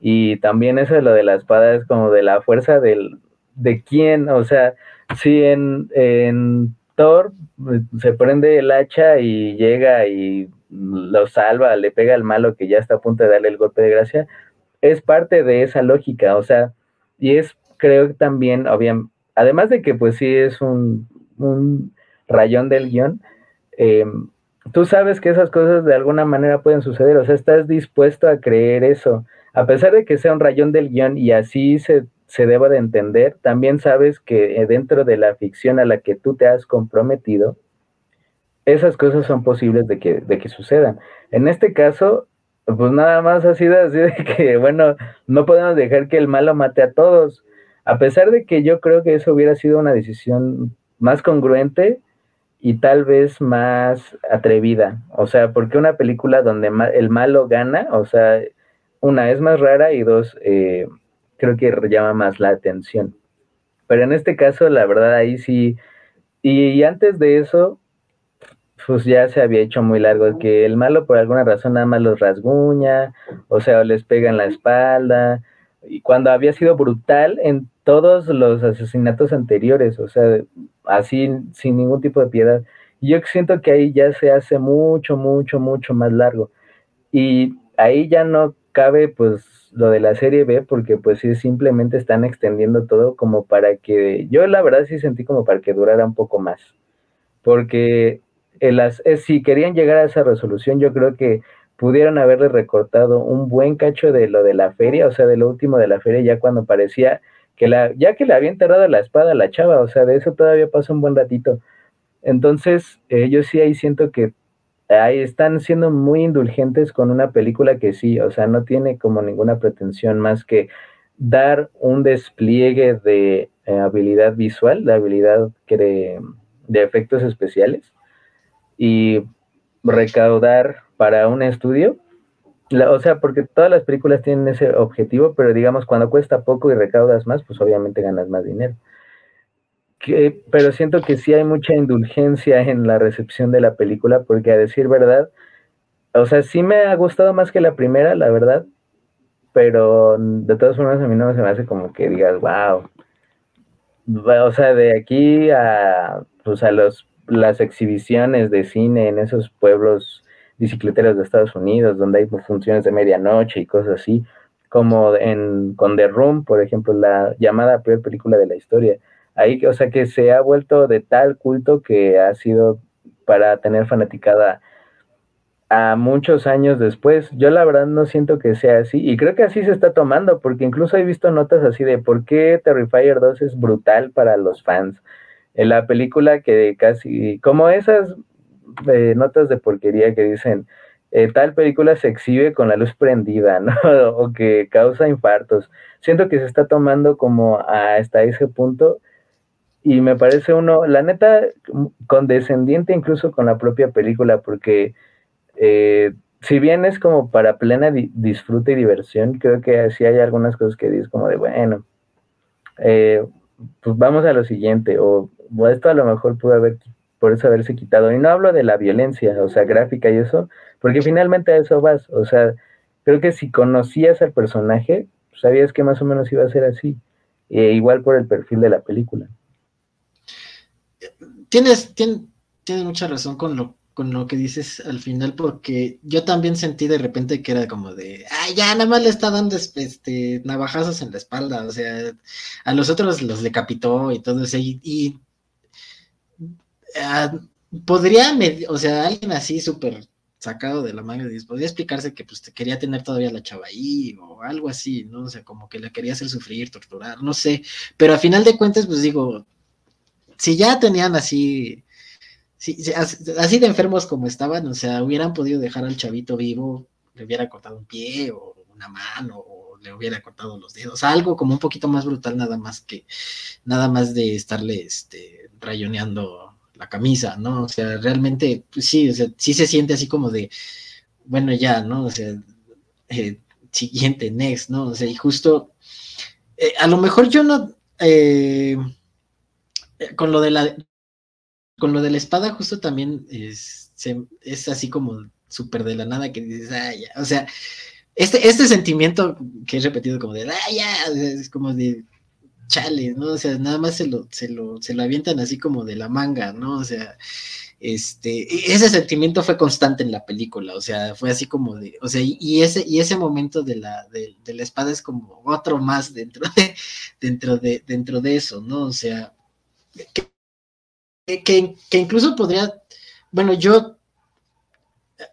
Y también eso de lo de la espada es como de la fuerza del, de quién, o sea, si en, en Thor pues, se prende el hacha y llega y lo salva, le pega al malo que ya está a punto de darle el golpe de gracia, es parte de esa lógica, o sea, y es, creo que también, obviamente, además de que pues sí es un, un rayón del guion, em, tú sabes que esas cosas de alguna manera pueden suceder, o sea, estás dispuesto a creer eso, a pesar de que sea un rayón del guion y así se se deba de entender, también sabes que eh, dentro de la ficción a la que tú te has comprometido, esas cosas son posibles de que, de que sucedan. En este caso, pues nada más ha sido así de que, bueno, no podemos dejar que el malo mate a todos. A pesar de que yo creo que eso hubiera sido una decisión más congruente y tal vez más atrevida. O sea, porque una película donde el malo gana, o sea, una es más rara y dos, eh, creo que llama más la atención. Pero en este caso, la verdad, ahí sí. Y, antes de eso, pues ya se había hecho muy largo, que el malo por alguna razón nada más los rasguña, o sea, les pega en la espalda, y cuando había sido brutal en todos los asesinatos anteriores, o sea, así sin ningún tipo de piedad. Yo siento que ahí ya se hace mucho, mucho, mucho más largo. Y ahí ya no cabe pues lo de la serie B porque pues sí simplemente están extendiendo todo como para que yo la verdad sí sentí como para que durara un poco más. Porque las, si querían llegar a esa resolución yo creo que pudieron haberle recortado un buen cacho de lo de la feria, o sea, de lo último de la feria ya cuando parecía que la ya que le había enterrado la espada a la chava, o sea, de eso todavía pasó un buen ratito. Entonces, eh, yo sí ahí siento que ahí están siendo muy indulgentes con una película que sí, o sea, no tiene como ninguna pretensión más que dar un despliegue de eh, habilidad visual, de habilidad de, de efectos especiales y recaudar para un estudio. O sea, porque todas las películas tienen ese objetivo, pero digamos, cuando cuesta poco y recaudas más, pues obviamente ganas más dinero pero siento que sí hay mucha indulgencia en la recepción de la película, porque a decir verdad, o sea, sí me ha gustado más que la primera, la verdad, pero de todas formas a mí no se me hace como que digas, wow. O sea, de aquí a, pues los, las exhibiciones de cine en esos pueblos bicicleteros de Estados Unidos, donde hay funciones de medianoche y cosas así, como en, con The Room, por ejemplo, la llamada peor película de la historia ahí, o sea, que se ha vuelto de tal culto que ha sido para tener fanaticada a muchos años después. Yo la verdad no siento que sea así y creo que así se está tomando porque incluso he visto notas así de por qué Terrifier 2 es brutal para los fans. En la película que casi, como esas eh, notas de porquería que dicen, eh, tal película se exhibe con la luz prendida, ¿no? o que causa infartos. Siento que se está tomando como hasta ese punto y me parece uno, la neta, condescendiente incluso con la propia película, porque eh, si bien es como para plena disfrute y diversión, creo que sí hay algunas cosas que dices como de, bueno, eh, pues vamos a lo siguiente, o, esto a lo mejor pudo haber, por eso haberse quitado. Y no hablo de la violencia, o sea, gráfica y eso, porque finalmente a eso vas, o sea, creo que si conocías al personaje, sabías que más o menos iba a ser así, e igual por el perfil de la película tienes, tienes, mucha razón con lo, con lo que dices al final, porque yo también sentí de repente que era como de, ay, ya nada más le está dando este, navajazos en la espalda, o sea, a los otros los decapitó y todo eso, y, ah, podría, o sea, alguien así súper sacado de la manga, podría explicarse que pues te quería tener todavía la chava ahí o algo así, ¿no? O sea, como que la quería hacer sufrir, torturar, no sé, pero a final de cuentas, pues digo, si ya tenían así, así de enfermos como estaban, o sea, hubieran podido dejar al chavito vivo, le hubiera cortado un pie o una mano o le hubiera cortado los dedos, algo como un poquito más brutal nada más que, nada más de estarle, este, rayoneando la camisa, ¿no? O sea, realmente, pues sí, o sea, sí se siente así como de, bueno, ya, ¿no? O sea, eh, siguiente, next, ¿no? O sea, y justo, eh, a lo mejor yo no, eh, con lo de la con lo de la espada justo también es, así como súper de la nada que dices, ah, o sea, este, este sentimiento que he repetido como de, ah, ya, es como de, chale, ¿no? O sea, nada más se lo, se lo, se lo avientan así como de la manga, ¿no? O sea, este, ese sentimiento fue constante en la película, o sea, fue así como de, o sea, y, ese, y ese momento de la, de, la espada es como otro más dentro de, dentro de, dentro de eso, ¿no? O sea, que, incluso podría, bueno, yo,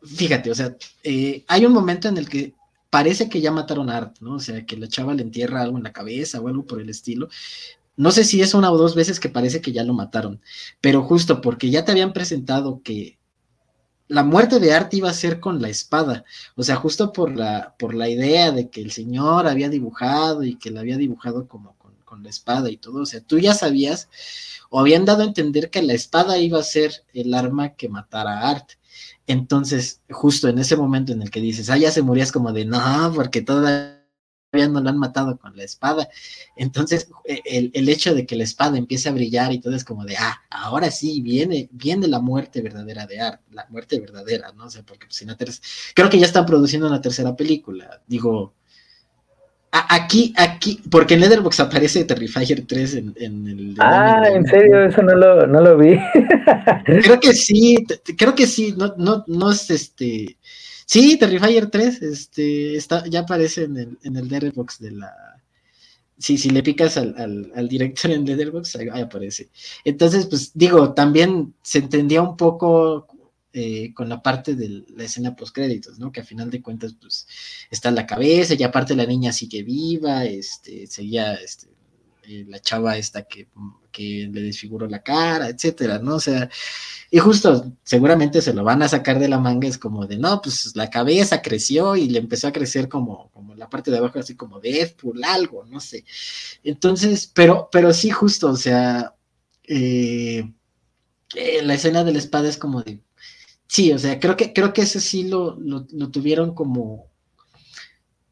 fíjate, o sea, eh, hay un momento en el que parece que ya mataron a Art, ¿no? O sea, que la chava le entierra algo en la cabeza o algo por el estilo. No sé si es una o dos veces que parece que ya lo mataron, pero justo porque ya te habían presentado que la muerte de Art iba a ser con la espada, o sea, justo por la, por la idea de que el señor había dibujado y que la había dibujado como con, la espada y todo, o sea, tú ya sabías o habían dado a entender que la espada iba a ser el arma que matara a Art. Entonces, justo en ese momento en el que dices, ah, ya se morías como de, no, porque todavía no lo han matado con la espada. Entonces, e, el, hecho de que la espada empiece a brillar y todo es como de, ah, ahora sí, viene, viene la muerte verdadera de Art, la muerte verdadera, ¿no? O sea, porque si no, creo que ya están produciendo una tercera película. Digo, Aquí, aquí, porque en Letterboxd aparece Terrifier 3 en, en el... Ah, en serio, eso no lo, no lo vi. creo que sí, creo que sí, no, no, no es este... Sí, Terrifier 3, este, está, ya aparece en el, en el Letterboxd de la... Sí, si le picas al, al, al director en Letterboxd, ahí aparece. Entonces, pues digo, también se entendía un poco eh, con la parte de la escena post créditos, ¿no? Que a final de cuentas, pues, está en la cabeza, y aparte la niña sigue viva, este, seguía este, eh, la chava esta que, que, le desfiguró la cara, etcétera, ¿no? O sea, y justo, seguramente se lo van a sacar de la manga, es como de, no, pues la cabeza creció y le empezó a crecer como, como la parte de abajo, así como Deadpool, algo, no sé. Entonces, pero, pero sí, justo, o sea, eh, la escena de la espada es como de, Sí, o sea, creo que, creo que ese sí lo, lo, tuvieron como.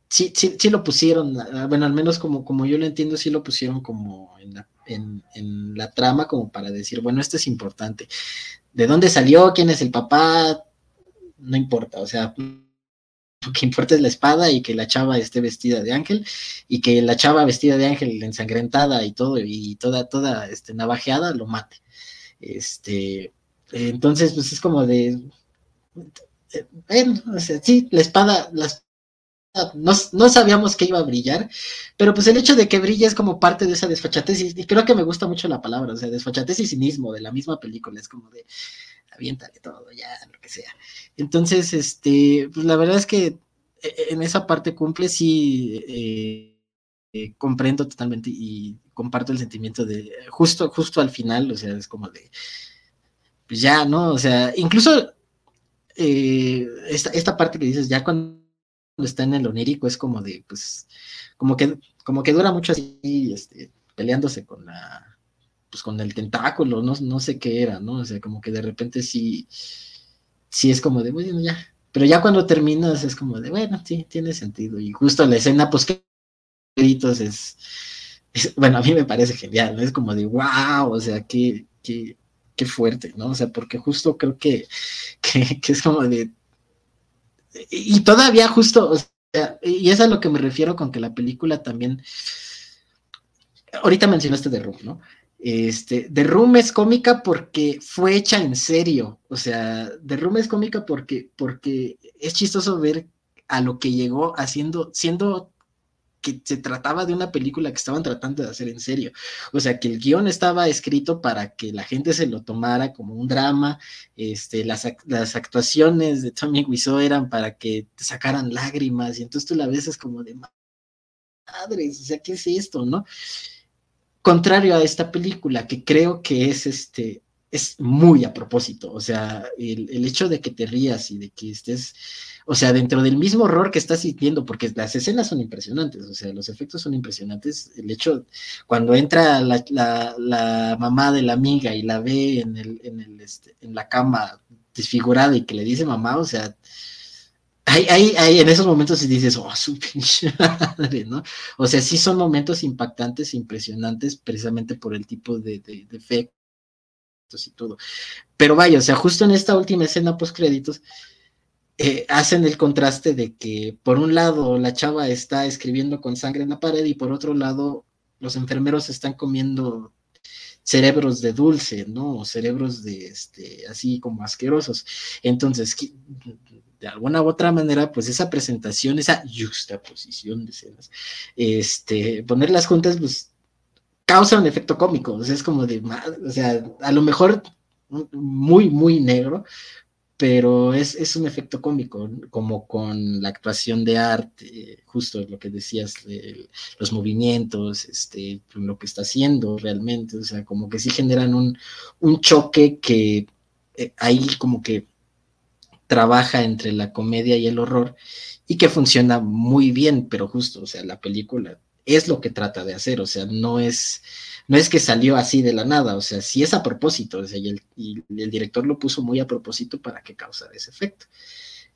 Sí, sí, sí lo pusieron, ah, bueno, al menos como, como yo lo entiendo, sí lo pusieron como en la, en, en la trama, como para decir, bueno, esto es importante. ¿De dónde salió? ¿Quién es el papá? No importa, o sea, lo que importa es la espada y que la chava esté vestida de ángel y que la chava vestida de ángel ensangrentada y todo y toda toda este navajeada lo mate. Este, entonces, pues es como de. Bueno, sí, la espada, no, no, sabíamos que iba a brillar, pero pues el hecho de que brille es como parte de esa desfachatez, y, creo que me gusta mucho la palabra, o sea, desfachatez y cinismo de la misma película, es como de aviéntale todo, ya, lo que sea. Entonces, este, pues la verdad es que eh, en esa parte cumple, sí, eh, eh, comprendo totalmente y comparto el sentimiento de, justo, justo al final, o sea, es como de pues ya, ¿no? O sea, incluso eh, esta, parte que dices, ya cuando está en el onírico es como de, pues, como que, como que dura mucho así, este, peleándose con la, pues con el tentáculo, no, no sé qué era, ¿no? O sea, como que de repente sí, sí es como de, bueno, ya, pero ya cuando terminas es como de, bueno, sí, tiene sentido, y justo la escena, pues, que es, es, bueno, a mí me parece genial, ¿no? Es como de, wow, o sea, qué, qué, qué fuerte, ¿no? O sea, porque justo creo que, que, es como de... Y todavía justo, o sea, y es a lo que me refiero con que la película también... Ahorita mencionaste The Room, ¿no? Este, The Room es cómica porque fue hecha en serio, o sea, The Room es cómica porque, porque es chistoso ver a lo que llegó haciendo, siendo que se trataba de una película que estaban tratando de hacer en serio. O sea, que el guion estaba escrito para que la gente se lo tomara como un drama, este, las, las actuaciones de Tommy Wiseau eran para que te sacaran lágrimas, y entonces tú la ves es como de madres, o sea, ¿qué es esto, no? Contrario a esta película, que creo que es este, es muy a propósito, o sea, el, el hecho de que te rías y de que estés o sea, dentro del mismo horror que estás sintiendo, porque las escenas son impresionantes, o sea, los efectos son impresionantes. El hecho, cuando entra la, mamá de la amiga y la ve en, el, en, el, este, en la cama desfigurada y que le dice mamá, o sea, hay, hay, hay, en esos momentos y dices, oh, su pinche madre, ¿no? O sea, sí son momentos impactantes, impresionantes, precisamente por el tipo de, de, de efectos y todo. Pero vaya, o sea, justo en esta última escena post créditos, eh, hacen el contraste de que por un lado la chava está escribiendo con sangre en la pared y por otro lado los enfermeros están comiendo cerebros de dulce, ¿no? O cerebros de, este, así como asquerosos. Entonces, de alguna u otra manera, pues esa presentación, esa juxtaposición de escenas, este, ponerlas juntas, pues causa un efecto cómico, o sea, es como de, o sea, a lo mejor muy, muy negro, pero es, un efecto cómico, como con la actuación de arte, justo lo que decías, los movimientos, este, lo que está haciendo realmente, o sea, como que sí generan un, choque que eh, ahí como que trabaja entre la comedia y el horror y que funciona muy bien, pero justo, o sea, la película es lo que trata de hacer, o sea, no es no es que salió así de la nada, o sea, sí es a propósito, o sea, y el, director lo puso muy a propósito para que causara ese efecto.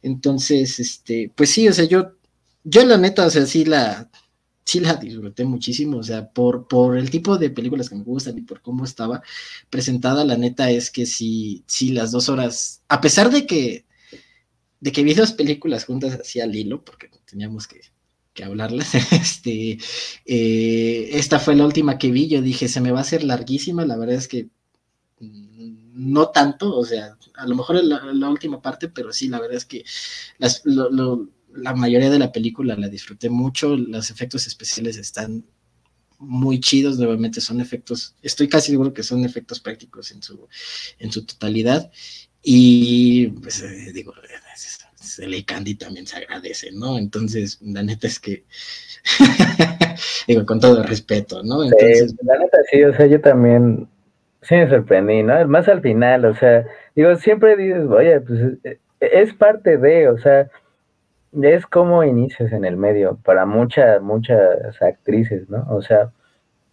Entonces, este, pues sí, o sea, yo, yo la neta, o sea, sí la, sí la disfruté muchísimo, o sea, por, por el tipo de películas que me gustan y por cómo estaba presentada, la neta es que sí, sí, las dos horas, a pesar de que, de que vi dos películas juntas así al hilo, porque teníamos que que hablarles. Este, eh, esta fue la última que vi, yo dije, se me va a hacer larguísima, la verdad es que no tanto, o sea, a lo mejor la, la última parte, pero sí, la verdad es que la mayoría de la película la disfruté mucho, los efectos especiales están muy chidos, nuevamente son efectos, estoy casi seguro que son efectos prácticos en su, en su totalidad, y pues eh, digo, el Candy también se agradece, ¿no? Entonces, la neta es que, digo, con todo respeto, ¿no? Entonces, la neta sí, o sea, yo también sí me sorprendí, ¿no? Más al final, o sea, digo, siempre dices, oye, pues eh, es parte de, o sea, es como inicias en el medio para muchas, muchas actrices, ¿no? O sea,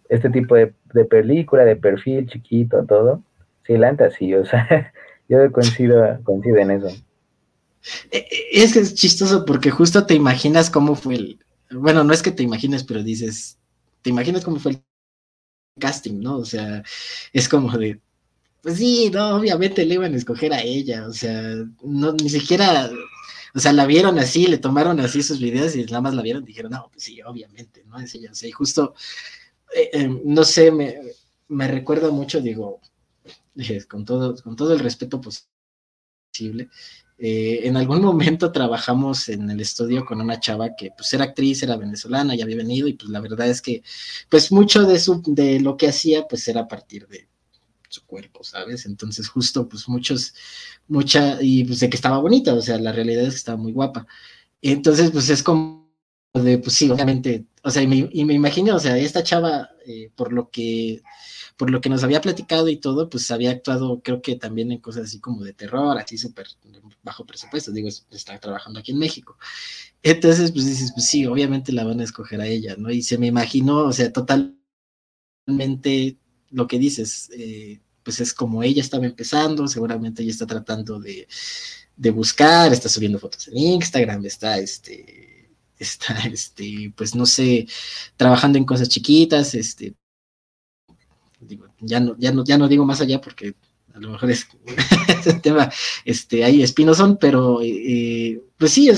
este tipo de, de película, de perfil chiquito, todo, sí, la neta sí, o sea, yo coincido, coincido en eso. E, e, es es chistoso porque justo te imaginas cómo fue el. Bueno, no es que te imagines, pero dices, te imaginas cómo fue el casting, ¿no? O sea, es como de. Pues sí, no, obviamente le iban a escoger a ella, o sea, no, ni siquiera, o sea, la vieron así, le tomaron así sus videos y nada más la vieron y dijeron, no, pues sí, obviamente, ¿no? Es ella, o sea, y justo, eh, eh, no sé, me, me recuerda mucho, digo, con todo, con todo el respeto posible, eh, en algún momento trabajamos en el estudio con una chava que pues era actriz, era venezolana, ya había venido y pues la verdad es que pues mucho de, su, de lo que hacía pues era a partir de su cuerpo, ¿sabes? Entonces justo pues muchos, mucha, y pues de que estaba bonita, o sea, la realidad es que estaba muy guapa. Entonces pues es como de, pues sí, obviamente, o sea, y me, y me imagino, o sea, esta chava, eh, por lo que por lo que nos había platicado y todo, pues había actuado, creo que también en cosas así como de terror, así súper bajo presupuesto, digo, está trabajando aquí en México. Entonces, pues dices, pues sí, obviamente la van a escoger a ella, ¿no? Y se me imaginó, o sea, totalmente lo que dices, eh, pues es como ella estaba empezando, seguramente ella está tratando de, de buscar, está subiendo fotos en Instagram, está, este, está, este, pues no sé, trabajando en cosas chiquitas, este, ya no, ya no, ya no digo más allá porque a lo mejor es, un tema este, ahí espinosón, pero eh, pues sí, o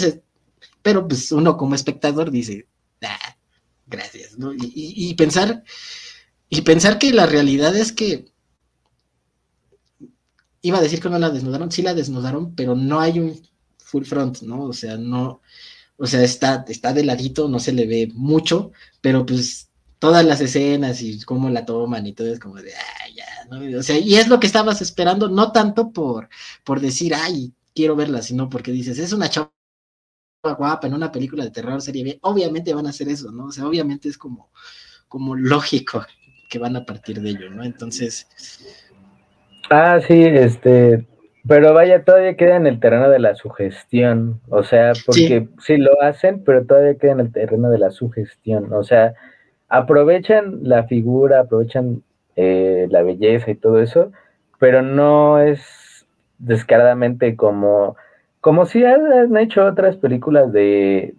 pero pues uno como espectador dice, ah, gracias, ¿no? Y, pensar, y pensar que la realidad es que iba a decir que no la desnudaron, sí la desnudaron, pero no hay un full front, ¿no? O sea, no, o sea, está, está de ladito, no se le ve mucho, pero pues todas las escenas y cómo la toman y todo es como de, ay, ya, ¿no? O sea, y es lo que estabas esperando, no tanto por, por decir, ay, quiero verla, sino porque dices, es una chava guapa en una película de terror serie B, obviamente van a hacer eso, ¿no? O sea, obviamente es como, como lógico que van a partir de ello, ¿no? Entonces... Ah, sí, este, pero vaya, todavía queda en el terreno de la sugestión, o sea, porque sí. sí lo hacen, pero todavía queda en el terreno de la sugestión, o sea, aprovechan la figura, aprovechan eh, la belleza y todo eso, pero no es descaradamente como, como si han hecho otras películas de,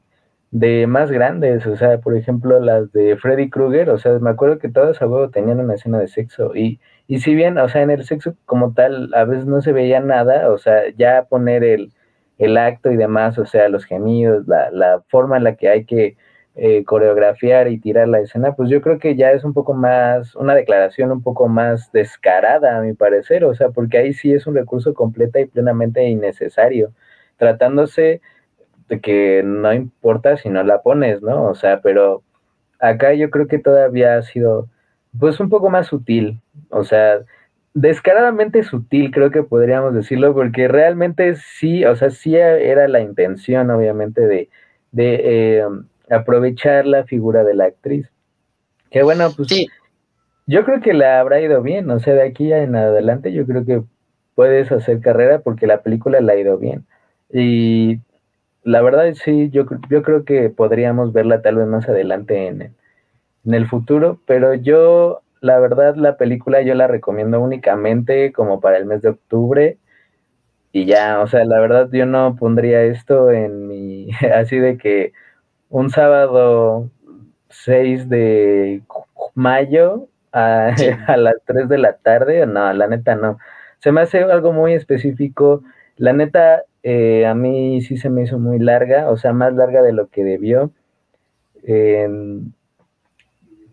de más grandes, o sea, por ejemplo, las de Freddy Krueger, o sea, me acuerdo que todas a huevo tenían una escena de sexo y, y si bien, o sea, en el sexo como tal a veces no se veía nada, o sea, ya poner el, el acto y demás, o sea, los gemidos, la, la forma en la que hay que eh, coreografiar y tirar la escena, pues yo creo que ya es un poco más, una declaración un poco más descarada, a mi parecer, o sea, porque ahí sí es un recurso completa y plenamente innecesario, tratándose de que no importa si no la pones, ¿no? O sea, pero acá yo creo que todavía ha sido, pues un poco más sutil, o sea, descaradamente sutil, creo que podríamos decirlo, porque realmente sí, o sea, sí era la intención, obviamente, de, de eh, aprovechar la figura de la actriz. Que bueno, pues sí. yo creo que la habrá ido bien, o sea, de aquí en adelante yo creo que puedes hacer carrera porque la película la ha ido bien. Y la verdad sí, yo, yo creo que podríamos verla tal vez más adelante en, en el futuro, pero yo la verdad, la película yo la recomiendo únicamente como para el mes de octubre. Y ya, o sea, la verdad yo no pondría esto en mi, así de que un sábado 6 de mayo a, las 3 de la tarde, no, la neta no. Se me hace algo muy específico. La neta, eh, a mí sí se me hizo muy larga, o sea, más larga de lo que debió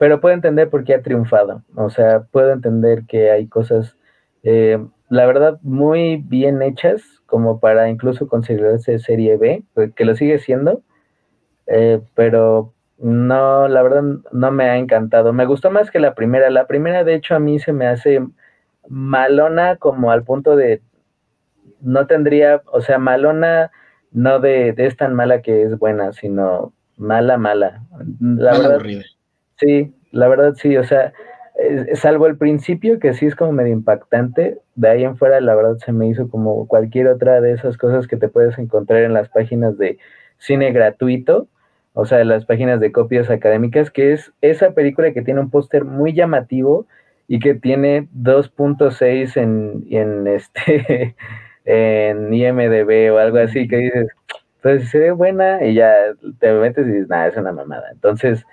pero puedo entender por qué ha triunfado. O sea, puedo entender que hay cosas, eh, la verdad, muy bien hechas, como para incluso considerarse serie B, pues, que lo sigue siendo, eh, pero no, la verdad, no me ha encantado. Me gustó más que la primera. La primera, de hecho, a mí se me hace malona como al punto de no tendría, o sea, malona no de, de es tan mala que es buena, sino mala, mala. La verdad, Sí, la verdad sí, o sea, salvo el principio que sí es como medio impactante, de ahí en fuera la verdad se me hizo como cualquier otra de esas cosas que te puedes encontrar en las páginas de cine gratuito, o sea, las páginas de copias académicas, que es esa película que tiene un póster muy llamativo y que tiene 2.6 en, en este en IMDB o algo así que dices, pues se ve buena y ya te metes y dices, nada, es una mamada. Entonces,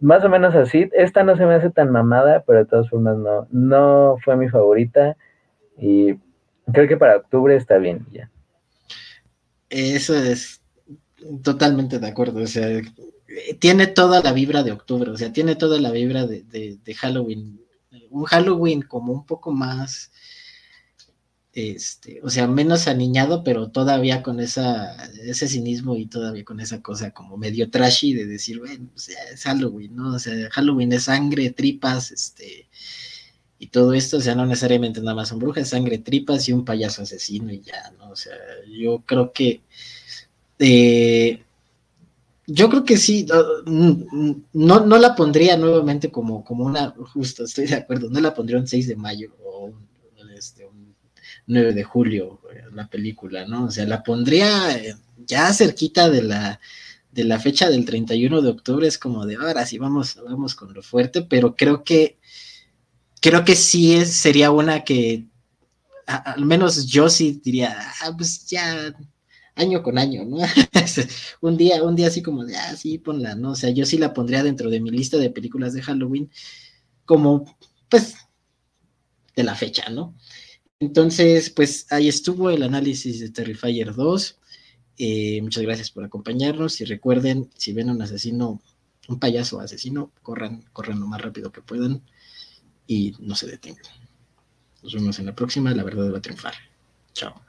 más o menos así. Esta no se me hace tan mamada, pero de todas formas no, no fue mi favorita. Y creo que para octubre está bien ya. Eso es totalmente de acuerdo. O sea, tiene toda la vibra de octubre, o sea, tiene toda la vibra de, de Halloween. Un Halloween como un poco más este, o sea, menos aniñado, pero todavía con ese cinismo y todavía con esa cosa como medio trashy de decir, bueno, es Halloween, ¿no? O sea, Halloween es sangre, tripas, este, y todo esto, o sea, no necesariamente nada más son brujas, sangre, tripas y un payaso asesino y ya, ¿no? O sea, yo creo que, eh, yo creo que sí, no, no, la pondría nuevamente como, como una, justo, estoy de acuerdo, no la pondría un 6 de mayo o este, un 9 de julio, la película, ¿no? O sea, la pondría eh, ya cerquita de la, de la fecha del 31 de octubre, es como de ahora sí vamos, vamos con lo fuerte, pero creo que creo que sí es, sería una que al menos yo sí diría, ah, pues ya año con año, ¿no? un día, un día así como de, ah, sí, ponla, ¿no? O sea, yo sí la pondría dentro de mi lista de películas de Halloween como, pues, de la fecha, ¿no? Entonces, pues ahí estuvo el análisis de Terrifier 2. Eh, muchas gracias por acompañarnos y recuerden, si ven un asesino, un payaso asesino, corran, corran lo más rápido que puedan y no se detengan. Nos vemos en la próxima, la verdad va a triunfar. Chao.